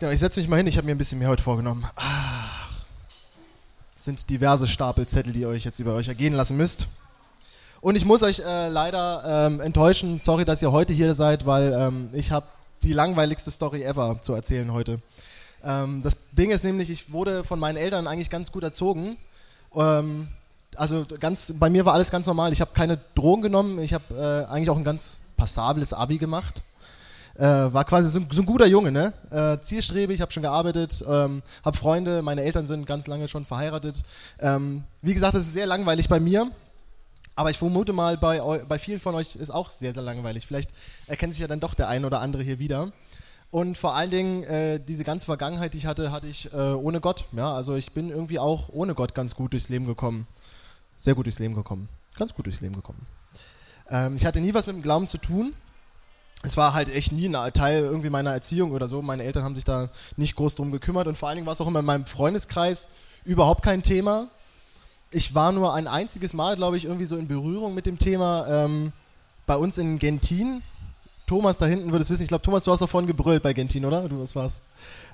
Genau, ich setze mich mal hin, ich habe mir ein bisschen mehr heute vorgenommen. Ach, es sind diverse Stapelzettel, die ihr euch jetzt über euch ergehen lassen müsst. Und ich muss euch äh, leider ähm, enttäuschen, sorry, dass ihr heute hier seid, weil ähm, ich habe die langweiligste Story ever zu erzählen heute. Ähm, das Ding ist nämlich, ich wurde von meinen Eltern eigentlich ganz gut erzogen. Ähm, also ganz, bei mir war alles ganz normal. Ich habe keine Drogen genommen. Ich habe äh, eigentlich auch ein ganz passables Abi gemacht. Äh, war quasi so, so, ein guter Junge, ne? Äh, zielstrebig, habe schon gearbeitet, ähm, habe Freunde, meine Eltern sind ganz lange schon verheiratet. Ähm, wie gesagt, es ist sehr langweilig bei mir, aber ich vermute mal, bei, bei vielen von euch ist auch sehr, sehr langweilig. Vielleicht erkennt sich ja dann doch der ein oder andere hier wieder. Und vor allen Dingen, äh, diese ganze Vergangenheit, die ich hatte, hatte ich äh, ohne Gott. Ja, also ich bin irgendwie auch ohne Gott ganz gut durchs Leben gekommen. Sehr gut durchs Leben gekommen. Ganz gut durchs Leben gekommen. Ähm, ich hatte nie was mit dem Glauben zu tun es war halt echt nie ein Teil irgendwie meiner Erziehung oder so. Meine Eltern haben sich da nicht groß drum gekümmert und vor allen Dingen war es auch immer in meinem Freundeskreis überhaupt kein Thema. Ich war nur ein einziges Mal, glaube ich, irgendwie so in Berührung mit dem Thema ähm, bei uns in Gentin. Thomas da hinten würde es wissen. Ich glaube, Thomas, du hast auch vorhin gebrüllt bei Gentin, oder? Du, was war's?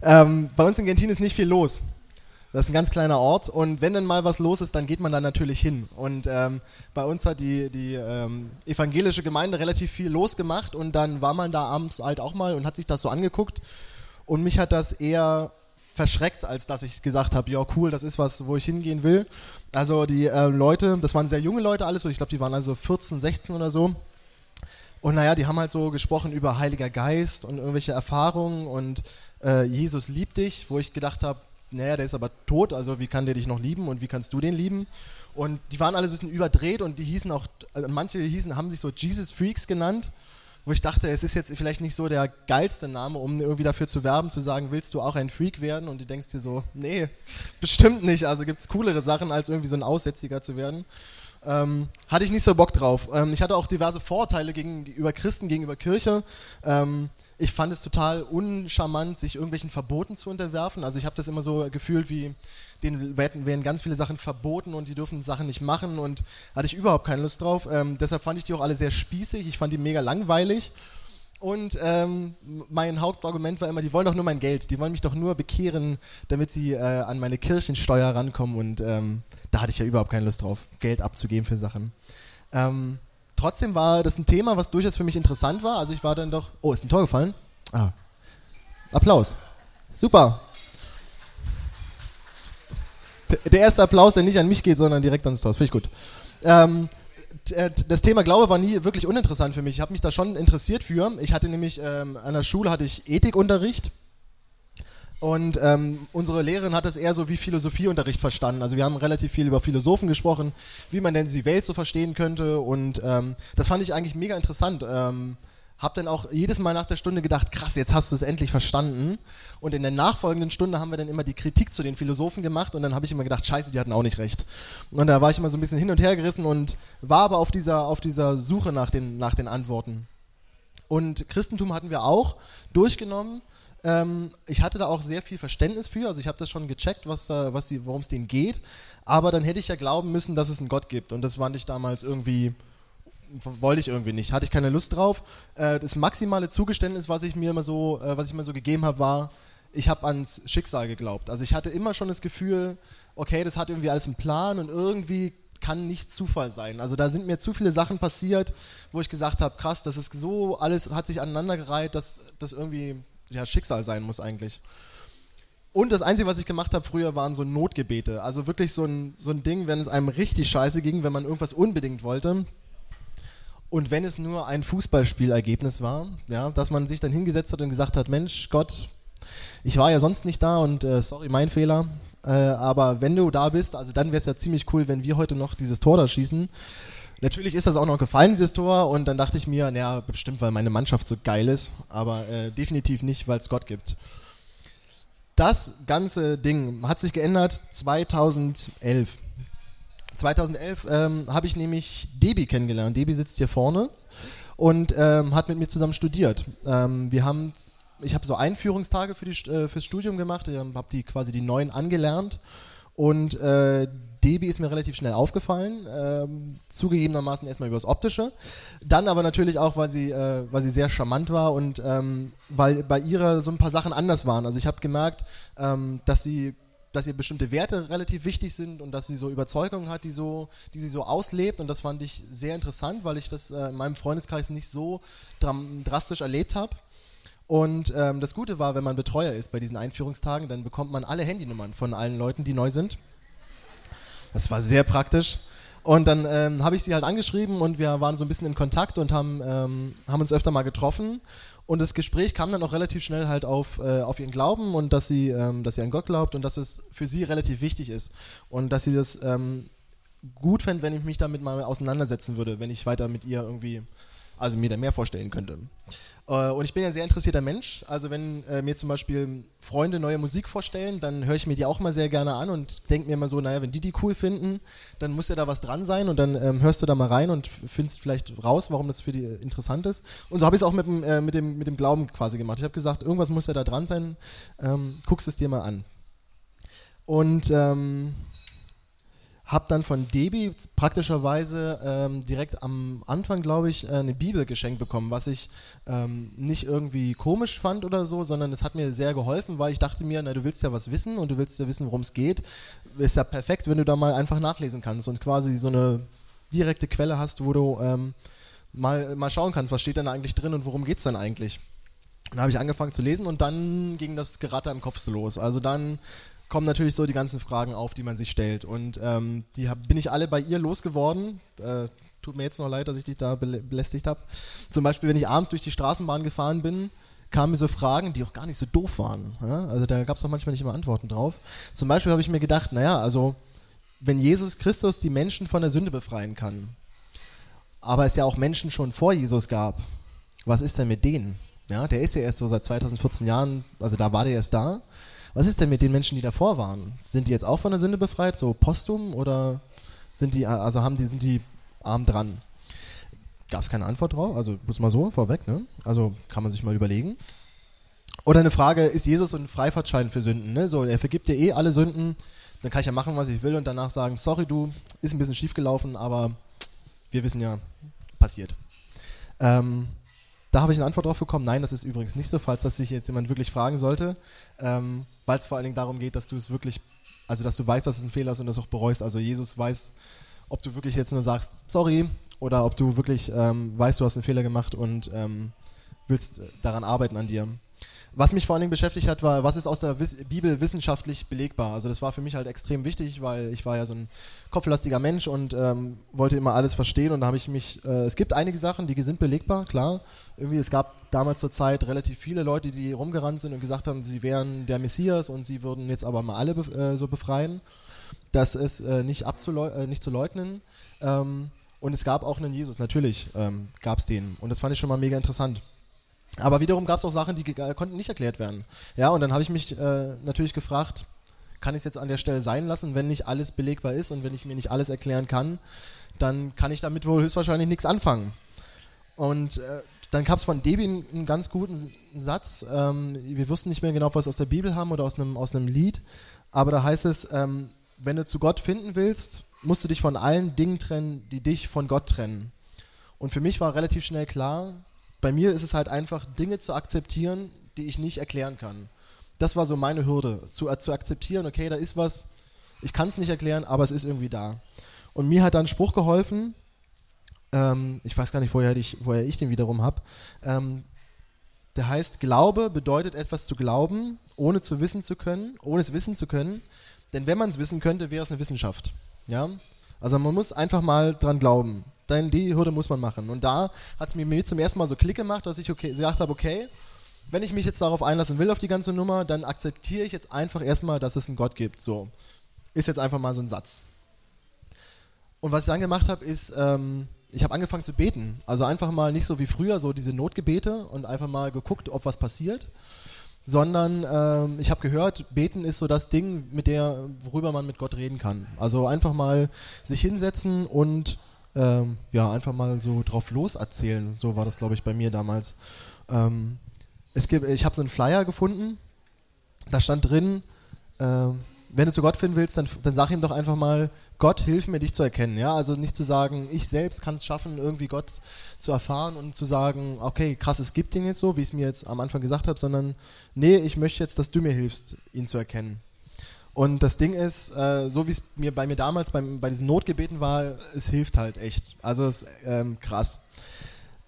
Ähm, bei uns in Gentin ist nicht viel los. Das ist ein ganz kleiner Ort und wenn dann mal was los ist, dann geht man da natürlich hin. Und ähm, bei uns hat die, die ähm, evangelische Gemeinde relativ viel losgemacht und dann war man da abends halt auch mal und hat sich das so angeguckt und mich hat das eher verschreckt, als dass ich gesagt habe, ja cool, das ist was, wo ich hingehen will. Also die äh, Leute, das waren sehr junge Leute alles, so ich glaube, die waren also 14, 16 oder so. Und naja, die haben halt so gesprochen über Heiliger Geist und irgendwelche Erfahrungen und äh, Jesus liebt dich, wo ich gedacht habe, naja, der ist aber tot, also wie kann der dich noch lieben und wie kannst du den lieben? Und die waren alle ein bisschen überdreht und die hießen auch, also manche hießen, haben sich so Jesus Freaks genannt, wo ich dachte, es ist jetzt vielleicht nicht so der geilste Name, um irgendwie dafür zu werben, zu sagen, willst du auch ein Freak werden? Und du denkst dir so, nee, bestimmt nicht. Also gibt es coolere Sachen, als irgendwie so ein Aussätziger zu werden. Ähm, hatte ich nicht so Bock drauf. Ähm, ich hatte auch diverse Vorteile gegenüber Christen, gegenüber Kirche. Ähm, ich fand es total uncharmant, sich irgendwelchen Verboten zu unterwerfen. Also ich habe das immer so gefühlt, wie denen werden ganz viele Sachen verboten und die dürfen Sachen nicht machen und hatte ich überhaupt keine Lust drauf. Ähm, deshalb fand ich die auch alle sehr spießig. Ich fand die mega langweilig. Und ähm, mein Hauptargument war immer, die wollen doch nur mein Geld, die wollen mich doch nur bekehren, damit sie äh, an meine Kirchensteuer rankommen. Und ähm, da hatte ich ja überhaupt keine Lust drauf, Geld abzugeben für Sachen. Ähm, trotzdem war das ein Thema, was durchaus für mich interessant war. Also ich war dann doch. Oh, ist ein Tor gefallen? Ah. Applaus. Super. Der erste Applaus, der nicht an mich geht, sondern direkt ans Tor. Finde ich gut. Ähm, äh, das Thema Glaube war nie wirklich uninteressant für mich. Ich habe mich da schon interessiert für. Ich hatte nämlich ähm, an der Schule hatte ich Ethikunterricht und ähm, unsere Lehrerin hat es eher so wie Philosophieunterricht verstanden. Also wir haben relativ viel über Philosophen gesprochen, wie man denn die Welt so verstehen könnte. Und ähm, das fand ich eigentlich mega interessant. Ähm, hab dann auch jedes Mal nach der Stunde gedacht, krass, jetzt hast du es endlich verstanden. Und in der nachfolgenden Stunde haben wir dann immer die Kritik zu den Philosophen gemacht und dann habe ich immer gedacht, scheiße, die hatten auch nicht recht. Und da war ich immer so ein bisschen hin und her gerissen und war aber auf dieser, auf dieser Suche nach den, nach den Antworten. Und Christentum hatten wir auch durchgenommen ähm, ich hatte da auch sehr viel Verständnis für, also ich habe das schon gecheckt, was da, was worum es denen geht. Aber dann hätte ich ja glauben müssen, dass es einen Gott gibt. Und das fand ich damals irgendwie, wollte ich irgendwie nicht, hatte ich keine Lust drauf. Äh, das maximale Zugeständnis, was ich mir immer so, äh, was ich mir so gegeben habe, war, ich habe ans Schicksal geglaubt. Also ich hatte immer schon das Gefühl, okay, das hat irgendwie alles einen Plan und irgendwie kann nicht Zufall sein. Also da sind mir zu viele Sachen passiert, wo ich gesagt habe, krass, das ist so, alles hat sich aneinandergereiht, dass das irgendwie ja, Schicksal sein muss eigentlich. Und das Einzige, was ich gemacht habe früher, waren so Notgebete. Also wirklich so ein, so ein Ding, wenn es einem richtig scheiße ging, wenn man irgendwas unbedingt wollte. Und wenn es nur ein Fußballspielergebnis war, ja, dass man sich dann hingesetzt hat und gesagt hat, Mensch, Gott, ich war ja sonst nicht da und äh, sorry, mein Fehler. Äh, aber wenn du da bist, also dann wäre es ja ziemlich cool, wenn wir heute noch dieses Tor da schießen. Natürlich ist das auch noch gefallen, dieses Tor, und dann dachte ich mir, naja, bestimmt, weil meine Mannschaft so geil ist, aber äh, definitiv nicht, weil es Gott gibt. Das ganze Ding hat sich geändert 2011. 2011 ähm, habe ich nämlich Debi kennengelernt. Debi sitzt hier vorne und ähm, hat mit mir zusammen studiert. Ähm, wir haben, ich habe so Einführungstage für die, äh, fürs Studium gemacht. Ich habe die quasi die neuen angelernt und äh, Debi ist mir relativ schnell aufgefallen, ähm, zugegebenermaßen erstmal übers Optische, dann aber natürlich auch, weil sie, äh, weil sie sehr charmant war und ähm, weil bei ihr so ein paar Sachen anders waren. Also ich habe gemerkt, ähm, dass sie dass ihr bestimmte Werte relativ wichtig sind und dass sie so Überzeugungen hat, die, so, die sie so auslebt. Und das fand ich sehr interessant, weil ich das äh, in meinem Freundeskreis nicht so drastisch erlebt habe. Und ähm, das Gute war, wenn man Betreuer ist bei diesen Einführungstagen, dann bekommt man alle Handynummern von allen Leuten, die neu sind. Das war sehr praktisch. Und dann ähm, habe ich sie halt angeschrieben und wir waren so ein bisschen in Kontakt und haben, ähm, haben uns öfter mal getroffen. Und das Gespräch kam dann auch relativ schnell halt auf, äh, auf ihren Glauben und dass sie, ähm, dass sie an Gott glaubt und dass es für sie relativ wichtig ist. Und dass sie das ähm, gut fände, wenn ich mich damit mal auseinandersetzen würde, wenn ich weiter mit ihr irgendwie, also mir da mehr vorstellen könnte. Äh, und ich bin ja ein sehr interessierter Mensch. Also wenn äh, mir zum Beispiel Freunde neue Musik vorstellen, dann höre ich mir die auch mal sehr gerne an und denke mir immer so, naja, wenn die die cool finden, dann muss ja da was dran sein und dann ähm, hörst du da mal rein und findest vielleicht raus, warum das für die interessant ist. Und so habe ich es auch mit dem, äh, mit, dem, mit dem Glauben quasi gemacht. Ich habe gesagt, irgendwas muss ja da dran sein, ähm, guckst es dir mal an. Und ähm, habe dann von Debi praktischerweise ähm, direkt am Anfang, glaube ich, äh, eine Bibel geschenkt bekommen, was ich ähm, nicht irgendwie komisch fand oder so, sondern es hat mir sehr geholfen, weil ich dachte mir, na, du willst ja was wissen und du willst ja wissen, worum es geht. Ist ja perfekt, wenn du da mal einfach nachlesen kannst und quasi so eine direkte Quelle hast, wo du ähm, mal, mal schauen kannst, was steht denn da eigentlich drin und worum geht es dann eigentlich. Dann habe ich angefangen zu lesen und dann ging das Geratter im Kopf so los. Also dann kommen natürlich so die ganzen Fragen auf, die man sich stellt. Und ähm, die hab, bin ich alle bei ihr losgeworden. Äh, tut mir jetzt noch leid, dass ich dich da belästigt habe. Zum Beispiel, wenn ich abends durch die Straßenbahn gefahren bin, kamen mir so Fragen, die auch gar nicht so doof waren. Ja? Also da gab es auch manchmal nicht immer Antworten drauf. Zum Beispiel habe ich mir gedacht, naja, also wenn Jesus Christus die Menschen von der Sünde befreien kann, aber es ja auch Menschen schon vor Jesus gab, was ist denn mit denen? Ja, der ist ja erst so seit 2014 Jahren, also da war der erst da. Was ist denn mit den Menschen, die davor waren? Sind die jetzt auch von der Sünde befreit, so postum, oder sind die, also haben die, sind die arm dran? Gab es keine Antwort drauf, also muss mal so vorweg, ne? Also kann man sich mal überlegen. Oder eine Frage, ist Jesus ein Freifahrtschein für Sünden? Ne? So, er vergibt dir eh alle Sünden, dann kann ich ja machen, was ich will und danach sagen, sorry du, ist ein bisschen schief gelaufen, aber wir wissen ja, passiert. Ähm, da habe ich eine Antwort drauf bekommen, nein, das ist übrigens nicht so, falls das sich jetzt jemand wirklich fragen sollte. Ähm, weil es vor allen Dingen darum geht, dass du es wirklich, also dass du weißt, dass es ein Fehler ist und das auch bereust. Also Jesus weiß, ob du wirklich jetzt nur sagst, sorry, oder ob du wirklich ähm, weißt, du hast einen Fehler gemacht und ähm, willst daran arbeiten an dir. Was mich vor allen Dingen beschäftigt hat, war, was ist aus der Bibel wissenschaftlich belegbar? Also das war für mich halt extrem wichtig, weil ich war ja so ein kopflastiger Mensch und ähm, wollte immer alles verstehen und da habe ich mich, äh, es gibt einige Sachen, die sind belegbar, klar. Irgendwie, es gab damals zur Zeit relativ viele Leute, die rumgerannt sind und gesagt haben, sie wären der Messias und sie würden jetzt aber mal alle äh, so befreien. Das ist äh, nicht, äh, nicht zu leugnen. Ähm, und es gab auch einen Jesus, natürlich ähm, gab es den. Und das fand ich schon mal mega interessant. Aber wiederum gab es auch Sachen, die konnten nicht erklärt werden. Ja, und dann habe ich mich äh, natürlich gefragt, kann ich es jetzt an der Stelle sein lassen, wenn nicht alles belegbar ist und wenn ich mir nicht alles erklären kann, dann kann ich damit wohl höchstwahrscheinlich nichts anfangen. Und äh, dann gab es von Debi einen, ganz guten Satz. Ähm, wir wussten nicht mehr genau, ob wir aus der Bibel haben oder aus einem, aus Lied. Aber da heißt es, ähm, wenn du zu Gott finden willst, musst du dich von allen Dingen trennen, die dich von Gott trennen. Und für mich war relativ schnell klar, bei mir ist es halt einfach, Dinge zu akzeptieren, die ich nicht erklären kann. Das war so meine Hürde, zu, zu akzeptieren, okay, da ist was, ich kann es nicht erklären, aber es ist irgendwie da. Und mir hat dann Spruch geholfen, ähm, ich weiß gar nicht, woher ich, woher ich den wiederum habe, ähm, der heißt, Glaube bedeutet etwas zu glauben, ohne zu wissen zu können, ohne es wissen zu können, denn wenn man es wissen könnte, wäre es eine Wissenschaft. Ja? Also man muss einfach mal dran glauben. Denn die Hürde muss man machen. Und da hat es mir zum ersten Mal so Klick gemacht, dass ich okay, gesagt habe, okay, wenn ich mich jetzt darauf einlassen will, auf die ganze Nummer, dann akzeptiere ich jetzt einfach erstmal, dass es einen Gott gibt. So. Ist jetzt einfach mal so ein Satz. Und was ich dann gemacht habe, ist, ähm, ich habe angefangen zu beten. Also einfach mal nicht so wie früher, so diese Notgebete und einfach mal geguckt, ob was passiert. Sondern ähm, ich habe gehört, beten ist so das Ding, mit der, worüber man mit Gott reden kann. Also einfach mal sich hinsetzen und ähm, ja, einfach mal so drauf loserzählen. So war das, glaube ich, bei mir damals. Ähm, es gibt, ich habe so einen Flyer gefunden, da stand drin, äh, wenn du zu Gott finden willst, dann, dann sag ihm doch einfach mal, Gott, hilf mir, dich zu erkennen. Ja, also nicht zu sagen, ich selbst kann es schaffen, irgendwie Gott zu erfahren und zu sagen, okay, krass, es gibt Dinge so, wie ich es mir jetzt am Anfang gesagt habe, sondern nee, ich möchte jetzt, dass du mir hilfst, ihn zu erkennen. Und das Ding ist, äh, so wie es mir bei mir damals beim, bei diesen Notgebeten war, es hilft halt echt. Also es ist ähm, krass.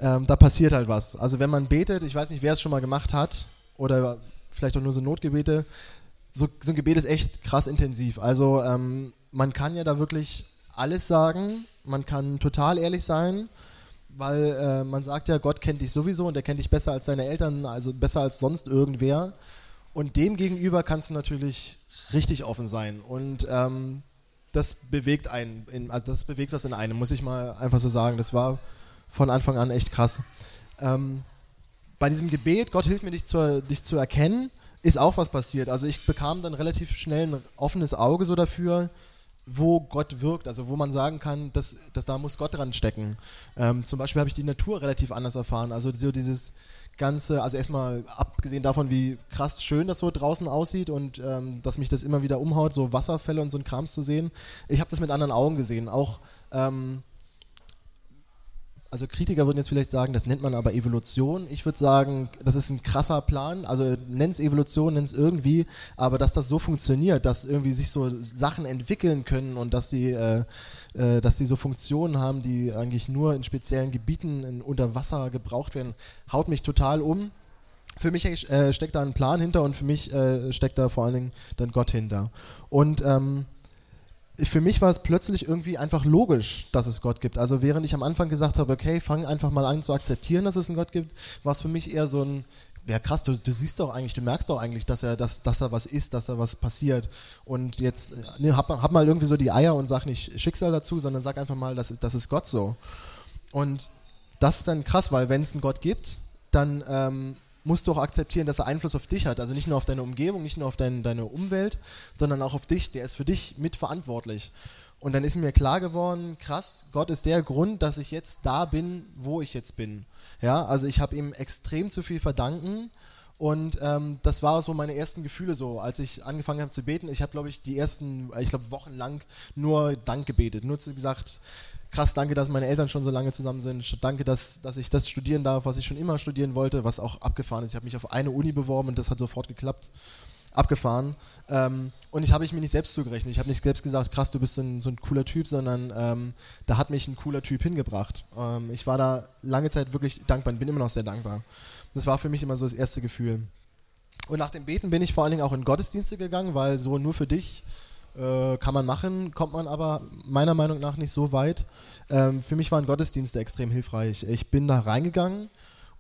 Ähm, da passiert halt was. Also wenn man betet, ich weiß nicht, wer es schon mal gemacht hat, oder vielleicht auch nur so Notgebete, so, so ein Gebet ist echt krass intensiv. Also ähm, man kann ja da wirklich alles sagen, man kann total ehrlich sein, weil äh, man sagt ja, Gott kennt dich sowieso und er kennt dich besser als deine Eltern, also besser als sonst irgendwer. Und dem gegenüber kannst du natürlich richtig offen sein. Und ähm, das bewegt einen, in, also das bewegt was in einem, muss ich mal einfach so sagen. Das war von Anfang an echt krass. Ähm, bei diesem Gebet, Gott hilf mir, dich zu, dich zu erkennen, ist auch was passiert. Also ich bekam dann relativ schnell ein offenes Auge so dafür, wo Gott wirkt, also wo man sagen kann, dass, dass da muss Gott dran stecken. Ähm, zum Beispiel habe ich die Natur relativ anders erfahren. Also so dieses Ganze, also erstmal abgesehen davon, wie krass schön das so draußen aussieht und ähm, dass mich das immer wieder umhaut, so Wasserfälle und so ein Krams zu sehen. Ich habe das mit anderen Augen gesehen. Auch ähm, also Kritiker würden jetzt vielleicht sagen, das nennt man aber Evolution. Ich würde sagen, das ist ein krasser Plan. Also nenn es Evolution, nenn es irgendwie, aber dass das so funktioniert, dass irgendwie sich so Sachen entwickeln können und dass die, äh, äh, dass die so Funktionen haben, die eigentlich nur in speziellen Gebieten in, unter Wasser gebraucht werden, haut mich total um. Für mich äh, steckt da ein Plan hinter und für mich äh, steckt da vor allen Dingen dann Gott hinter. Und ähm, für mich war es plötzlich irgendwie einfach logisch, dass es Gott gibt. Also während ich am Anfang gesagt habe, okay, fang einfach mal an zu akzeptieren, dass es einen Gott gibt, war es für mich eher so ein, ja krass, du, du siehst doch eigentlich, du merkst doch eigentlich, dass er, dass, dass er was ist, dass da was passiert. Und jetzt ne, hab, hab mal irgendwie so die Eier und sag nicht Schicksal dazu, sondern sag einfach mal, das das ist Gott so. Und das ist dann krass, weil wenn es einen Gott gibt, dann ähm, musst du auch akzeptieren, dass er Einfluss auf dich hat. Also nicht nur auf deine Umgebung, nicht nur auf dein, deine Umwelt, sondern auch auf dich. Der ist für dich mitverantwortlich. Und dann ist mir klar geworden, krass, Gott ist der Grund, dass ich jetzt da bin, wo ich jetzt bin. Ja, also ich habe ihm extrem zu viel verdanken. Und ähm, das war so meine ersten Gefühle so, als ich angefangen habe zu beten. Ich habe, glaube ich, die ersten, ich glaube, wochenlang nur Dank gebetet. Nur zu gesagt, krass, danke, dass meine Eltern schon so lange zusammen sind. Danke, dass, dass ich das studieren darf, was ich schon immer studieren wollte, was auch abgefahren ist. Ich habe mich auf eine Uni beworben und das hat sofort geklappt. Abgefahren. Ähm, und ich habe ich mir nicht selbst zugerechnet. Ich habe nicht selbst gesagt, krass, du bist so ein, so ein cooler Typ, sondern ähm, da hat mich ein cooler Typ hingebracht. Ähm, ich war da lange Zeit wirklich dankbar und bin immer noch sehr dankbar. Das war für mich immer so das erste Gefühl. Und nach dem Beten bin ich vor allen Dingen auch in Gottesdienste gegangen, weil so nur für dich äh, kann man machen, kommt man aber meiner Meinung nach nicht so weit. Ähm, für mich waren Gottesdienste extrem hilfreich. Ich bin da reingegangen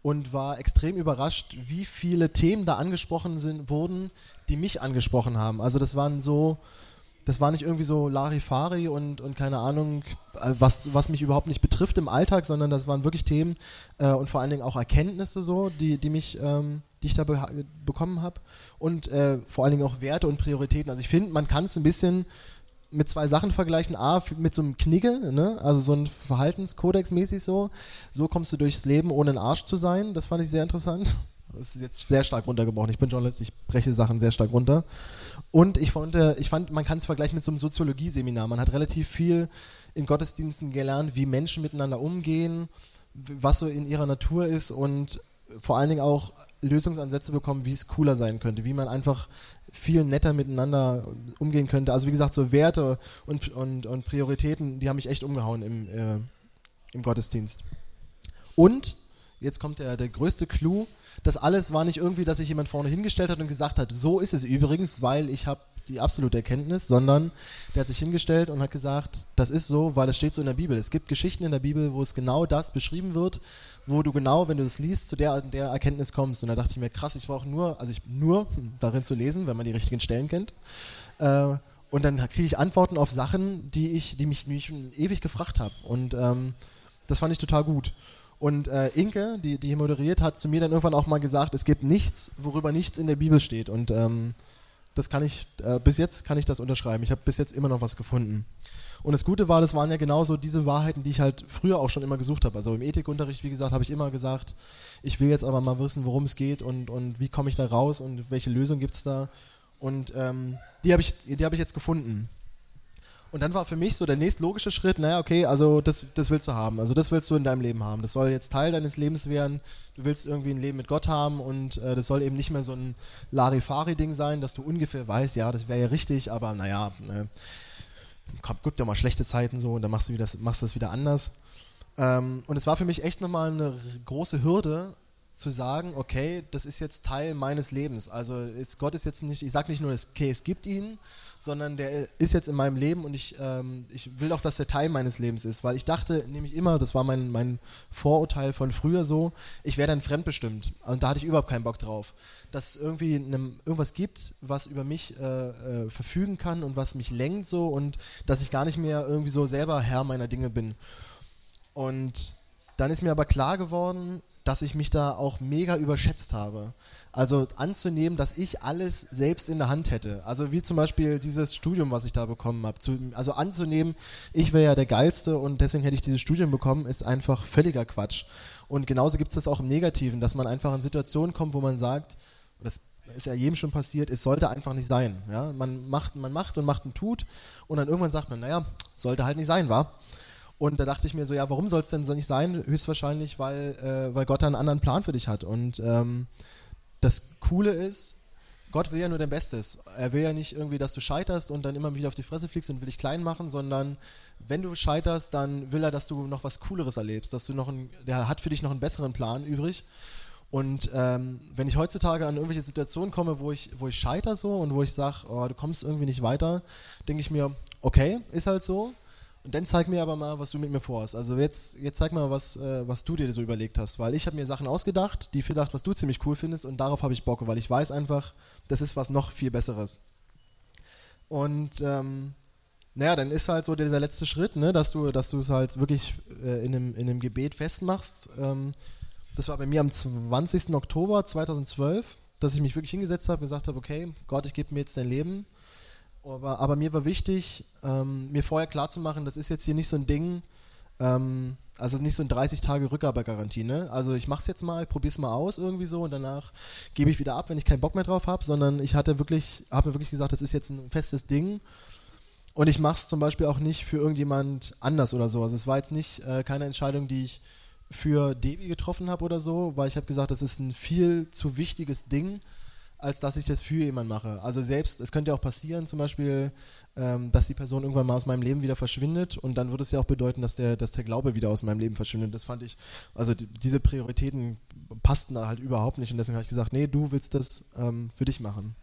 und war extrem überrascht, wie viele Themen da angesprochen sind, wurden, die mich angesprochen haben. Also das waren so, das war nicht irgendwie so Larifari und, und keine Ahnung, äh, was, was mich überhaupt nicht betrifft im Alltag, sondern das waren wirklich Themen äh, und vor allen Dingen auch Erkenntnisse so, die, die mich, ähm, die ich da be bekommen habe und äh, vor allen Dingen auch Werte und Prioritäten. Also ich finde, man kann es ein bisschen mit zwei Sachen vergleichen. A, mit so einem Knigge, ne? also so ein Verhaltenskodex mäßig so. So kommst du durchs Leben, ohne ein Arsch zu sein. Das fand ich sehr interessant. Das ist jetzt sehr stark runtergebrochen. Ich bin Journalist, ich breche Sachen sehr stark runter. Und ich fand, äh, ich fand man kann es vergleichen mit so einem Soziologie-Seminar. Man hat relativ viel in Gottesdiensten gelernt, wie Menschen miteinander umgehen, was so in ihrer Natur ist und vor allen Dingen auch Lösungsansätze bekommen, wie es cooler sein könnte, wie man einfach viel netter miteinander umgehen könnte. Also wie gesagt, so Werte und, und, und Prioritäten, die haben mich echt umgehauen im, äh, im Gottesdienst. Und, jetzt kommt der, der größte Clou, das alles war nicht irgendwie, dass sich jemand vorne hingestellt hat und gesagt hat, so ist es übrigens, weil ich habe die absolute Erkenntnis, sondern der hat sich hingestellt und hat gesagt, das ist so, weil es steht so in der Bibel. Es gibt Geschichten in der Bibel, wo es genau das beschrieben wird, wo du genau, wenn du das liest, zu der, der Erkenntnis kommst. Und da dachte ich mir, krass, ich brauche nur, also ich nur darin zu lesen, wenn man die richtigen Stellen kennt. Äh, und dann kriege ich Antworten auf Sachen, die ich, die mich, mich schon ewig gefragt habe. Und ähm, das fand ich total gut. Und äh, Inke, die, die moderiert, hat zu mir dann irgendwann auch mal gesagt, es gibt nichts, worüber nichts in der Bibel steht. Und ähm, das kann ich, äh, bis jetzt kann ich das unterschreiben. Ich habe bis jetzt immer noch was gefunden. Und das Gute war, das waren ja genauso diese Wahrheiten, die ich halt früher auch schon immer gesucht habe. Also im Ethikunterricht, wie gesagt, habe ich immer gesagt, ich will jetzt aber mal wissen, worum es geht und, und wie komme ich da raus und welche Lösung gibt es da. Und ähm, die habe ich, hab ich jetzt gefunden. Und dann war für mich so der nächstlogische Schritt, naja, okay, also das, das willst du haben. Also das willst du in deinem Leben haben. Das soll jetzt Teil deines Lebens werden. Du willst irgendwie ein Leben mit Gott haben und äh, das soll eben nicht mehr so ein Larifari-Ding sein, dass du ungefähr weißt, ja, das wäre ja richtig, aber naja, äh, gibt ja mal schlechte Zeiten so und dann machst du, wieder, machst du das wieder anders. Ähm, und es war für mich echt nochmal eine große Hürde, zu sagen, okay, das ist jetzt Teil meines Lebens. Also ist, Gott ist jetzt nicht, ich sage nicht nur, okay, es gibt ihn, sondern der ist jetzt in meinem Leben und ich, ähm, ich will auch, dass der Teil meines Lebens ist, weil ich dachte nämlich immer, das war mein, mein Vorurteil von früher so, ich wäre dann fremdbestimmt und da hatte ich überhaupt keinen Bock drauf. Dass es irgendwie einem, irgendwas gibt, was über mich äh, äh, verfügen kann und was mich lenkt so und dass ich gar nicht mehr irgendwie so selber Herr meiner Dinge bin. Und dann ist mir aber klar geworden, dass ich mich da auch mega überschätzt habe. Also anzunehmen, dass ich alles selbst in der Hand hätte. Also wie zum Beispiel dieses Studium, was ich da bekommen habe. also anzunehmen, ich wäre ja der Geilste und deswegen hätte ich dieses Studium bekommen, ist einfach völliger Quatsch. Und genauso gibt es das auch im Negativen, dass man einfach in Situationen kommt, wo man sagt, das ist ja jedem schon passiert, es sollte einfach nicht sein. Ja? Man, macht, man macht und macht und tut und dann irgendwann sagt man, naja, sollte halt nicht sein, war. Und da dachte ich mir so, ja, warum soll es denn so nicht sein? Höchstwahrscheinlich, weil, äh, weil Gott da einen anderen Plan für dich hat. Und ähm, das Coole ist, Gott will ja nur dein Bestes. Er will ja nicht irgendwie, dass du scheiterst und dann immer wieder auf die Fresse fliegst und will dich klein machen, sondern wenn du scheiterst, dann will er, dass du noch was Cooleres erlebst, dass du noch ein, der hat für dich noch einen besseren Plan übrig. Und ähm, wenn ich heutzutage an irgendwelche Situationen komme, wo ich, wo ich scheiter so und wo ich sage, oh, du kommst irgendwie nicht weiter, denke ich mir, okay, ist halt so. Und dann zeig mir aber mal, was du mit mir vorhast. Also jetzt, jetzt zeig mal, was, äh, was du dir so überlegt hast. Weil ich habe mir Sachen ausgedacht, die vielleicht, was du ziemlich cool findest und darauf habe ich Bock, weil ich weiß einfach, das ist was noch viel Besseres. Und ähm, naja, dann ist halt so dieser letzte Schritt, ne, dass du es halt wirklich äh, in, einem, in einem Gebet festmachst. Ähm, das war bei mir am 20. Oktober 2012, dass ich mich wirklich hingesetzt habe und gesagt habe, okay, Gott, ich gebe mir jetzt dein Leben aber, aber mir war wichtig, ähm, mir vorher klarzumachen, das ist jetzt hier nicht so ein Ding, ähm, also nicht so ein 30 Tage Rückgabegarantie, ne? Also ich mach's jetzt mal, probier's mal aus irgendwie so und danach gebe ich wieder ab, wenn ich keinen Bock mehr drauf habe, sondern ich hatte wirklich, habe mir wirklich gesagt, das ist jetzt ein festes Ding und ich mach's zum Beispiel auch nicht für irgendjemand anders oder so. Also es war jetzt nicht äh, keine Entscheidung, die ich für Devi getroffen habe oder so, weil ich habe gesagt, das ist ein viel zu wichtiges Ding, als dass ich das für jemanden mache. Also selbst, es könnte ja auch passieren, zum Beispiel, ähm, dass die Person irgendwann mal aus meinem Leben wieder verschwindet und dann würde es ja auch bedeuten, dass der, dass der Glaube wieder aus meinem Leben verschwindet. Das fand ich, also die, diese Prioritäten passten da halt überhaupt nicht und deswegen habe ich gesagt, nee, du willst das ähm, für dich machen.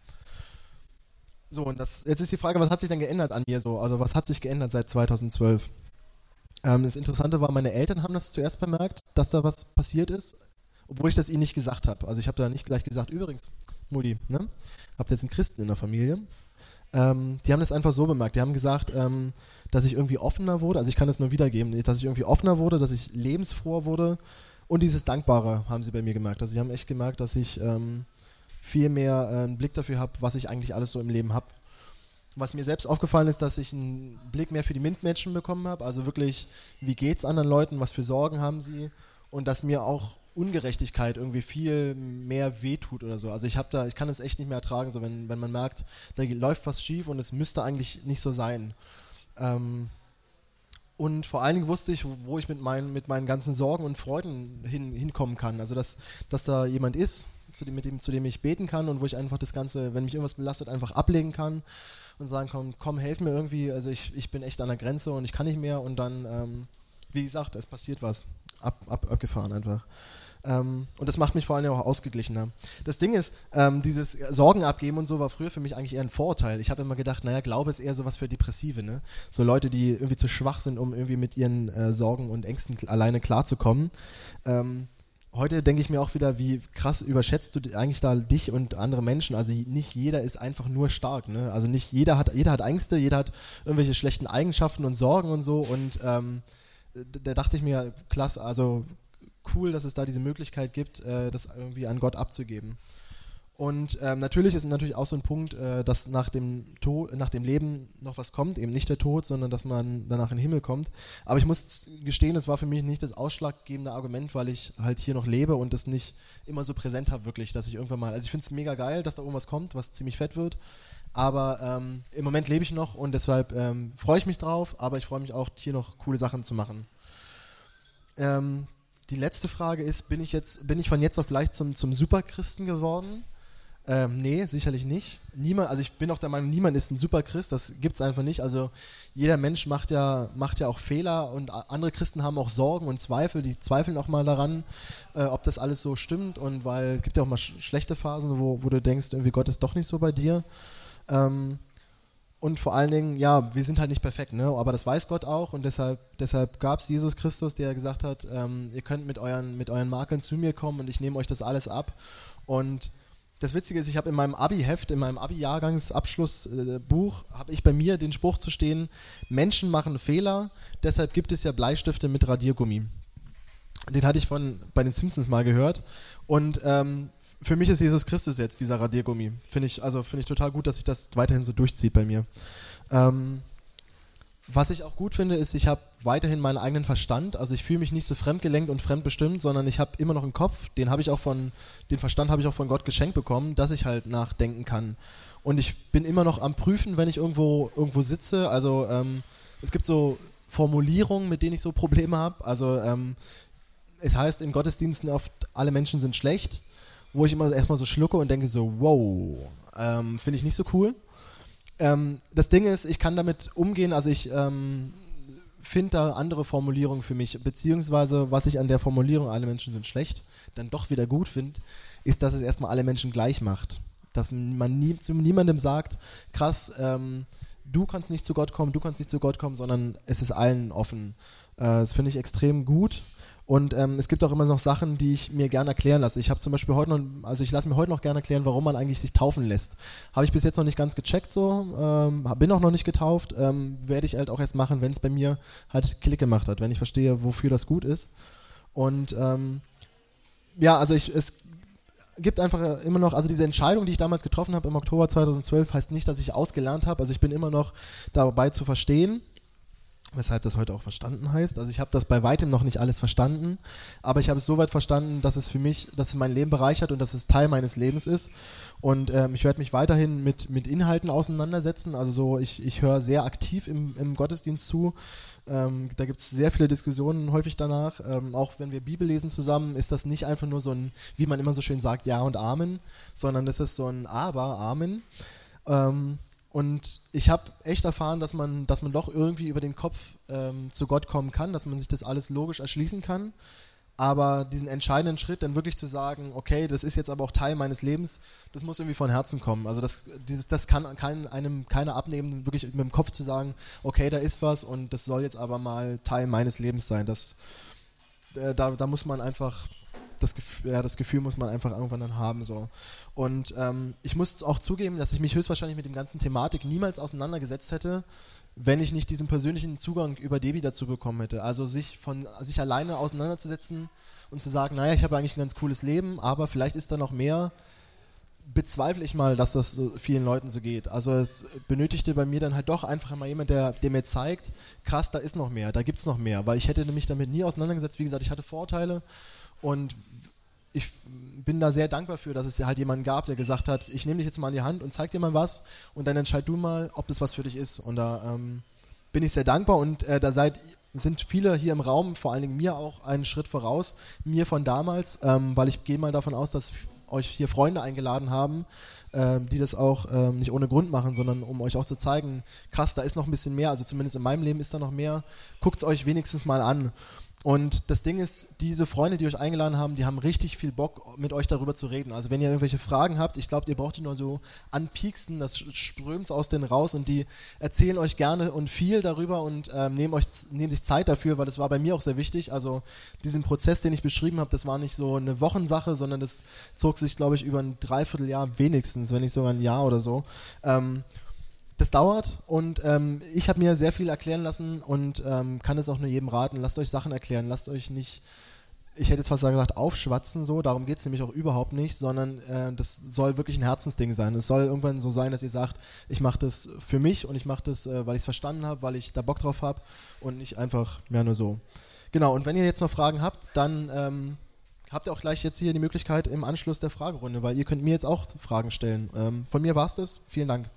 So, und das, jetzt ist die Frage, was hat sich denn geändert an mir so? Also was hat sich geändert seit 2012? Ähm, das Interessante war, meine Eltern haben das zuerst bemerkt, dass da was passiert ist, obwohl ich das ihnen nicht gesagt habe. Also ich habe da nicht gleich gesagt, übrigens, Mutti, ne? Habt jetzt einen Christen in der Familie. Ähm, die haben das einfach so bemerkt. Die haben gesagt, ähm, dass ich irgendwie offener wurde, also ich kann das nur wiedergeben, dass ich irgendwie offener wurde, dass ich lebensfroher wurde und dieses Dankbare haben sie bei mir gemerkt. Also sie haben echt gemerkt, dass ich ähm, viel mehr äh, einen Blick dafür habe, was ich eigentlich alles so im Leben habe. Was mir selbst aufgefallen ist, dass ich einen Blick mehr für die MINT-Menschen bekommen habe, also wirklich, wie geht es anderen Leuten, was für Sorgen haben sie und dass mir auch Ungerechtigkeit irgendwie viel mehr wehtut oder so. Also ich habe da, ich kann es echt nicht mehr ertragen, so wenn, wenn man merkt, da läuft was schief und es müsste eigentlich nicht so sein. Ähm, und vor allen Dingen wusste ich, wo ich mit meinen, mit meinen ganzen Sorgen und Freuden hin, hinkommen kann. Also dass, dass da jemand ist, zu dem, mit dem, zu dem ich beten kann und wo ich einfach das Ganze, wenn mich irgendwas belastet, einfach ablegen kann und sagen kann, komm, helf mir irgendwie. Also ich, ich bin echt an der Grenze und ich kann nicht mehr und dann, ähm, wie gesagt, es passiert was. Ab, ab, abgefahren einfach. Ähm, und das macht mich vor allem auch ausgeglichener. Das Ding ist, ähm, dieses Sorgen abgeben und so war früher für mich eigentlich eher ein Vorurteil. Ich habe immer gedacht, naja, Glaube ist eher sowas für Depressive, ne? So Leute, die irgendwie zu schwach sind, um irgendwie mit ihren äh, Sorgen und Ängsten alleine klarzukommen. Ähm, heute denke ich mir auch wieder, wie krass überschätzt du eigentlich da dich und andere Menschen. Also nicht jeder ist einfach nur stark. Ne? Also nicht jeder hat, jeder hat Ängste, jeder hat irgendwelche schlechten Eigenschaften und Sorgen und so. Und ähm, da dachte ich mir, klasse, also cool, dass es da diese Möglichkeit gibt, äh, das irgendwie an Gott abzugeben. Und ähm, natürlich ist natürlich auch so ein Punkt, äh, dass nach dem Tod, nach dem Leben noch was kommt, eben nicht der Tod, sondern dass man danach in den Himmel kommt. Aber ich muss gestehen, das war für mich nicht das ausschlaggebende Argument, weil ich halt hier noch lebe und das nicht immer so präsent habe, wirklich, dass ich irgendwann mal. Also ich finde es mega geil, dass da irgendwas kommt, was ziemlich fett wird. Aber ähm, im Moment lebe ich noch und deshalb ähm, freue ich mich drauf, aber ich freue mich auch, hier noch coole Sachen zu machen. Ähm, die letzte Frage ist, bin ich jetzt, bin ich von jetzt auf gleich zum, zum Superchristen geworden? Ähm, nee, sicherlich nicht. Niemand, also ich bin auch der Meinung, niemand ist ein Superchrist, das gibt es einfach nicht. Also jeder Mensch macht ja, macht ja auch Fehler und andere Christen haben auch Sorgen und Zweifel, die zweifeln auch mal daran, äh, ob das alles so stimmt und weil es gibt ja auch mal sch schlechte Phasen, wo, wo du denkst, irgendwie Gott ist doch nicht so bei dir. Ähm, und vor allen Dingen, ja, wir sind halt nicht perfekt, ne? aber das weiß Gott auch und deshalb, deshalb gab es Jesus Christus, der gesagt hat, ähm, ihr könnt mit euren, mit euren Makeln zu mir kommen und ich nehme euch das alles ab. Und das Witzige ist, ich habe in meinem Abi-Heft, in meinem Abi-Jahrgangsabschlussbuch, äh, habe ich bei mir den Spruch zu stehen, Menschen machen Fehler, deshalb gibt es ja Bleistifte mit Radiergummi. Den hatte ich von bei den Simpsons mal gehört und ähm, für mich ist Jesus Christus jetzt dieser Radiergummi. Finde ich, also finde ich total gut, dass sich das weiterhin so durchzieht bei mir. Ähm, was ich auch gut finde, ist, ich habe weiterhin meinen eigenen Verstand. Also ich fühle mich nicht so fremdgelenkt und fremdbestimmt, sondern ich habe immer noch einen Kopf. Den habe ich auch von, den Verstand habe ich auch von Gott geschenkt bekommen, dass ich halt nachdenken kann. Und ich bin immer noch am Prüfen, wenn ich irgendwo irgendwo sitze. Also ähm, es gibt so Formulierungen, mit denen ich so Probleme habe. Also ähm, es heißt in Gottesdiensten oft, alle Menschen sind schlecht wo ich immer erstmal so schlucke und denke so, wow, ähm, finde ich nicht so cool. Ähm, das Ding ist, ich kann damit umgehen, also ich ähm, finde da andere Formulierungen für mich, beziehungsweise was ich an der Formulierung, alle Menschen sind schlecht, dann doch wieder gut finde, ist, dass es erstmal alle Menschen gleich macht. Dass man nie, zu niemandem sagt, krass, ähm, du kannst nicht zu Gott kommen, du kannst nicht zu Gott kommen, sondern es ist allen offen. Äh, das finde ich extrem gut und ähm, es gibt auch immer noch Sachen, die ich mir gerne erklären lasse. Ich habe zum Beispiel heute noch, also ich lasse mir heute noch gerne erklären, warum man eigentlich sich taufen lässt. Habe ich bis jetzt noch nicht ganz gecheckt so, ähm, bin auch noch nicht getauft, ähm, werde ich halt auch erst machen, wenn es bei mir halt Klick gemacht hat, wenn ich verstehe, wofür das gut ist. Und ähm, ja, also ich, es gibt einfach immer noch, also diese Entscheidung, die ich damals getroffen habe im Oktober 2012, heißt nicht, dass ich ausgelernt habe. Also ich bin immer noch dabei zu verstehen weshalb das heute auch verstanden heißt. Also ich habe das bei weitem noch nicht alles verstanden, aber ich habe es soweit verstanden, dass es für mich, dass es mein Leben bereichert und dass es Teil meines Lebens ist. Und ähm, ich werde mich weiterhin mit, mit Inhalten auseinandersetzen. Also so, ich, ich höre sehr aktiv im, im Gottesdienst zu. Ähm, da gibt es sehr viele Diskussionen häufig danach. Ähm, auch wenn wir Bibel lesen zusammen, ist das nicht einfach nur so ein, wie man immer so schön sagt, Ja und Amen, sondern das ist so ein Aber, Amen. Und ich habe echt erfahren, dass man, dass man doch irgendwie über den Kopf ähm, zu Gott kommen kann, dass man sich das alles logisch erschließen kann. Aber diesen entscheidenden Schritt, dann wirklich zu sagen, okay, das ist jetzt aber auch Teil meines Lebens, das muss irgendwie von Herzen kommen. Also das, dieses, das kann, kann einem keiner abnehmen, wirklich mit dem Kopf zu sagen, okay, da ist was und das soll jetzt aber mal Teil meines Lebens sein. Das, äh, da, da muss man einfach das Gefühl, ja, das Gefühl muss man einfach irgendwann dann haben. So. Und ähm, ich muss auch zugeben, dass ich mich höchstwahrscheinlich mit dem ganzen Thematik niemals auseinandergesetzt hätte, wenn ich nicht diesen persönlichen Zugang über Debbie dazu bekommen hätte. Also sich von sich alleine auseinanderzusetzen und zu sagen, naja, ich habe eigentlich ein ganz cooles Leben, aber vielleicht ist da noch mehr, bezweifle ich mal, dass das so vielen Leuten so geht. Also es benötigte bei mir dann halt doch einfach mal jemand, der, der mir zeigt, krass, da ist noch mehr, da gibt es noch mehr, weil ich hätte mich damit nie auseinandergesetzt. Wie gesagt, ich hatte Vorteile und ich bin da sehr dankbar für, dass es halt jemanden gab, der gesagt hat, ich nehme dich jetzt mal an die Hand und zeig dir mal was und dann entscheid du mal, ob das was für dich ist. Und da ähm, bin ich sehr dankbar und äh, da seid, sind viele hier im Raum, vor allen Dingen mir auch einen Schritt voraus, mir von damals, ähm, weil ich gehe mal davon aus, dass euch hier Freunde eingeladen haben, äh, die das auch äh, nicht ohne Grund machen, sondern um euch auch zu zeigen, krass, da ist noch ein bisschen mehr, also zumindest in meinem Leben ist da noch mehr, guckt es euch wenigstens mal an. Und das Ding ist, diese Freunde, die euch eingeladen haben, die haben richtig viel Bock, mit euch darüber zu reden. Also wenn ihr irgendwelche Fragen habt, ich glaube, ihr braucht die nur so anpieksen, das strömt aus denen raus und die erzählen euch gerne und viel darüber und ähm, nehmen, euch, nehmen sich Zeit dafür, weil das war bei mir auch sehr wichtig. Also diesen Prozess, den ich beschrieben habe, das war nicht so eine Wochensache, sondern das zog sich, glaube ich, über ein Dreivierteljahr wenigstens, wenn nicht sogar ein Jahr oder so. Ähm, das dauert und ähm, ich habe mir sehr viel erklären lassen und ähm, kann es auch nur jedem raten. Lasst euch Sachen erklären, lasst euch nicht ich hätte jetzt fast gesagt, aufschwatzen so, darum geht es nämlich auch überhaupt nicht, sondern äh, das soll wirklich ein Herzensding sein. Es soll irgendwann so sein, dass ihr sagt, ich mache das für mich und ich mache das, äh, weil ich es verstanden habe, weil ich da Bock drauf habe und nicht einfach mehr nur so. Genau, und wenn ihr jetzt noch Fragen habt, dann ähm, habt ihr auch gleich jetzt hier die Möglichkeit im Anschluss der Fragerunde, weil ihr könnt mir jetzt auch Fragen stellen. Ähm, von mir war es das. Vielen Dank.